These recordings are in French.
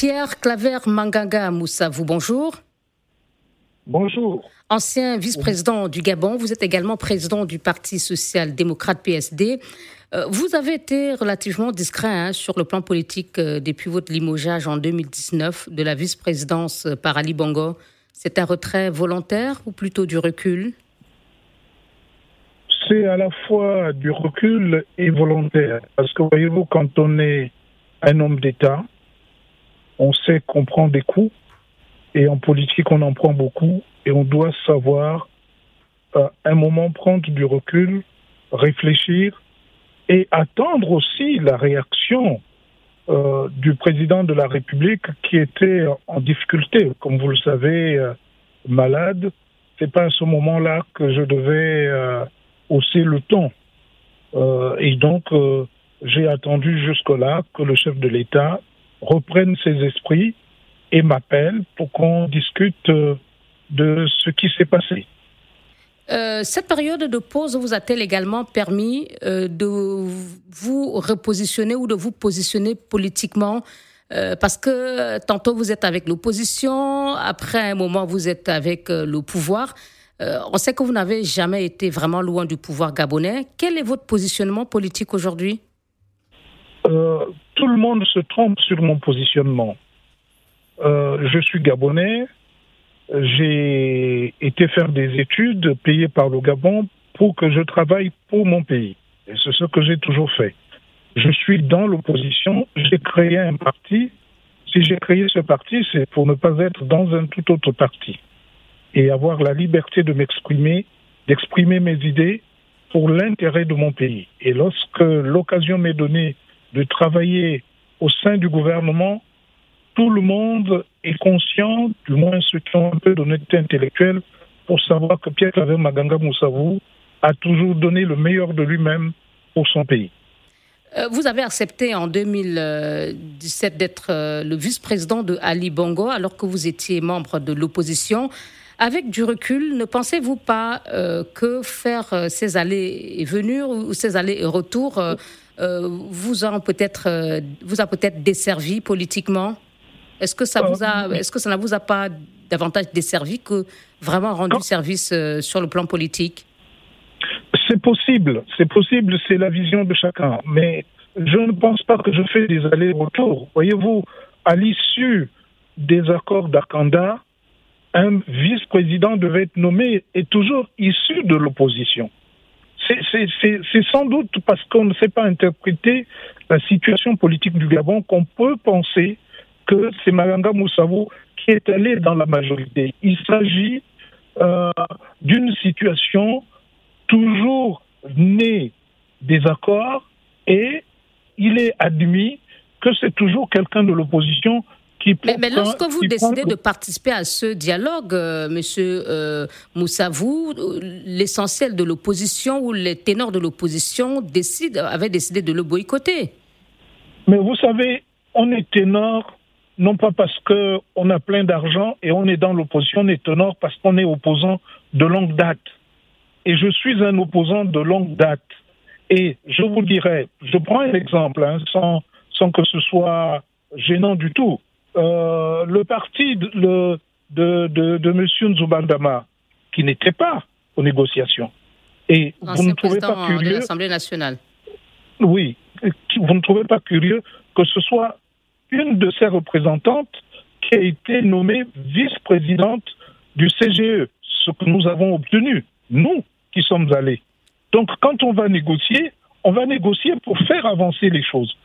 Pierre Claver Manganga Moussavou, bonjour. Bonjour. Ancien vice-président du Gabon, vous êtes également président du Parti social-démocrate PSD. Euh, vous avez été relativement discret hein, sur le plan politique euh, depuis votre limogeage en 2019 de la vice-présidence par Ali Bongo. C'est un retrait volontaire ou plutôt du recul? C'est à la fois du recul et volontaire. Parce que voyez-vous, quand on est un homme d'État, on sait qu'on prend des coups et en politique on en prend beaucoup et on doit savoir à euh, un moment prendre du recul, réfléchir et attendre aussi la réaction euh, du président de la République qui était en difficulté, comme vous le savez, euh, malade. C'est pas à ce moment-là que je devais hausser le ton. et donc, j'ai attendu jusque-là que le chef de l'État reprenne ses esprits et m'appelle pour qu'on discute euh, de ce qui s'est passé. Euh, cette période de pause vous a-t-elle également permis euh, de vous repositionner ou de vous positionner politiquement? Parce que tantôt vous êtes avec l'opposition, après un moment vous êtes avec le pouvoir. on sait que vous n'avez jamais été vraiment loin du pouvoir gabonais. Quel est votre positionnement politique aujourd'hui? Tout le monde se trompe sur mon positionnement. Euh, je suis gabonais. J'ai été faire des études payées par le Gabon pour que je travaille pour mon pays. Et c'est ce que j'ai toujours fait. Je suis dans l'opposition. J'ai créé un parti. Si j'ai créé ce parti, c'est pour ne pas être dans un tout autre parti et avoir la liberté de m'exprimer, d'exprimer mes idées pour l'intérêt de mon pays. Et lorsque l'occasion m'est donnée de travailler au sein du gouvernement, tout le monde est conscient, du moins ceux qui ont un peu d'honnêteté intellectuelle, pour savoir que Pierre Claver Maganga Moussavou a toujours donné le meilleur de lui-même pour son pays. Euh, vous avez accepté en 2017 d'être euh, le vice-président de Ali Bongo alors que vous étiez membre de l'opposition. Avec du recul, ne pensez-vous pas euh, que faire ces allées et venues ou ces allées et retours vous, a peut-être, vous a peut-être desservi politiquement? Est-ce que ça vous a, euh, est-ce que ça ne vous a pas davantage desservi que vraiment rendu service euh, sur le plan politique? C'est possible, c'est possible, c'est la vision de chacun. Mais je ne pense pas que je fais des allers-retours. Voyez-vous, à l'issue des accords d'Akanda, un vice-président devait être nommé et toujours issu de l'opposition. C'est sans doute parce qu'on ne sait pas interpréter la situation politique du Gabon qu'on peut penser que c'est Maganga Moussavou qui est allé dans la majorité. Il s'agit euh, d'une situation toujours née des accords et il est admis que c'est toujours quelqu'un de l'opposition qui mais, mais, lorsque vous décidez de participer à ce dialogue, euh, Monsieur euh, Moussavou, l'essentiel de l'opposition ou les ténors de l'opposition avaient décidé de le boycotter. Mais vous savez, on est ténor non pas parce qu'on a plein d'argent et on est dans l'opposition, on est ténor parce qu'on est opposant de longue date. Et je suis un opposant de longue date. Et je vous dirais, je prends un exemple, hein, sans, sans que ce soit gênant du tout. Euh, le parti de, de, de, de M. Nzubandama, qui n'était pas aux négociations. Et vous ne trouvez pas curieux. l'Assemblée nationale. Oui, vous ne trouvez pas curieux que ce soit une de ses représentantes qui a été nommée vice-présidente du CGE, ce que nous avons obtenu, nous qui sommes allés. Donc quand on va négocier, on va négocier pour faire avancer les choses.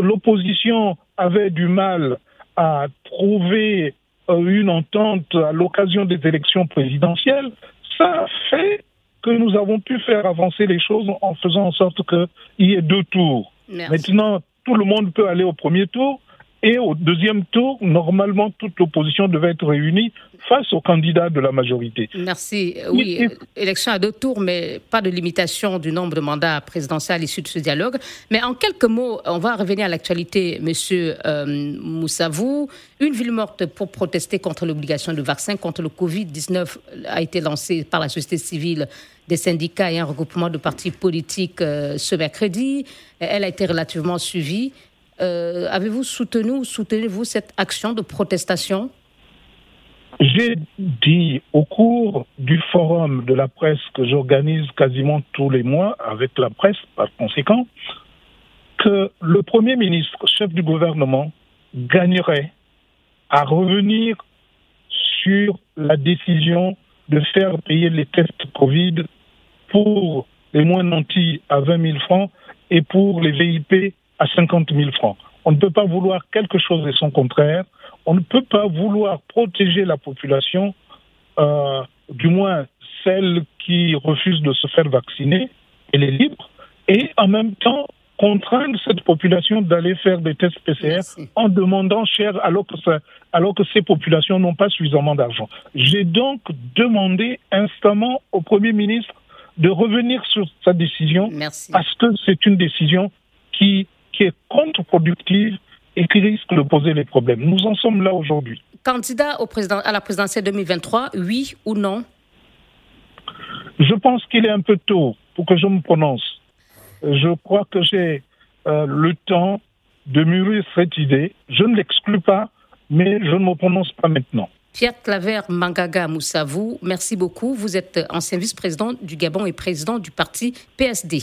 L'opposition avait du mal à trouver euh, une entente à l'occasion des élections présidentielles. Ça fait que nous avons pu faire avancer les choses en faisant en sorte qu'il y ait deux tours. Maintenant, tout le monde peut aller au premier tour, et au deuxième tour, normalement, toute l'opposition devait être réunie face au candidat de la majorité. Merci. Oui, élection à deux tours, mais pas de limitation du nombre de mandats présidentiels à l'issue de ce dialogue. Mais en quelques mots, on va revenir à l'actualité, Monsieur euh, Moussavou. Une ville morte pour protester contre l'obligation de vaccin contre le Covid-19 a été lancée par la société civile des syndicats et un regroupement de partis politiques euh, ce mercredi. Elle a été relativement suivie. Avez-vous soutenu ou soutenez-vous cette action de protestation? J'ai dit au cours du forum de la presse que j'organise quasiment tous les mois avec la presse, par conséquent, que le Premier ministre, chef du gouvernement, gagnerait à revenir sur la décision de faire payer les tests Covid pour les moins nantis à 20 000 francs et pour les VIP à 50 000 francs. On ne peut pas vouloir quelque chose et son contraire on ne peut pas vouloir protéger la population, euh, du moins celle qui refuse de se faire vacciner, elle est libre, et en même temps contraindre cette population d'aller faire des tests PCR en demandant cher alors que, alors que ces populations n'ont pas suffisamment d'argent. J'ai donc demandé instamment au Premier ministre de revenir sur sa décision parce que c'est une décision qui, qui est contre-productive et qui risque de poser les problèmes. Nous en sommes là aujourd'hui. Candidat au président, à la présidentielle 2023, oui ou non? Je pense qu'il est un peu tôt pour que je me prononce. Je crois que j'ai euh, le temps de mûrir cette idée. Je ne l'exclus pas, mais je ne me prononce pas maintenant. Pierre Claver Mangaga Moussavou, merci beaucoup. Vous êtes ancien vice-président du Gabon et président du parti PSD.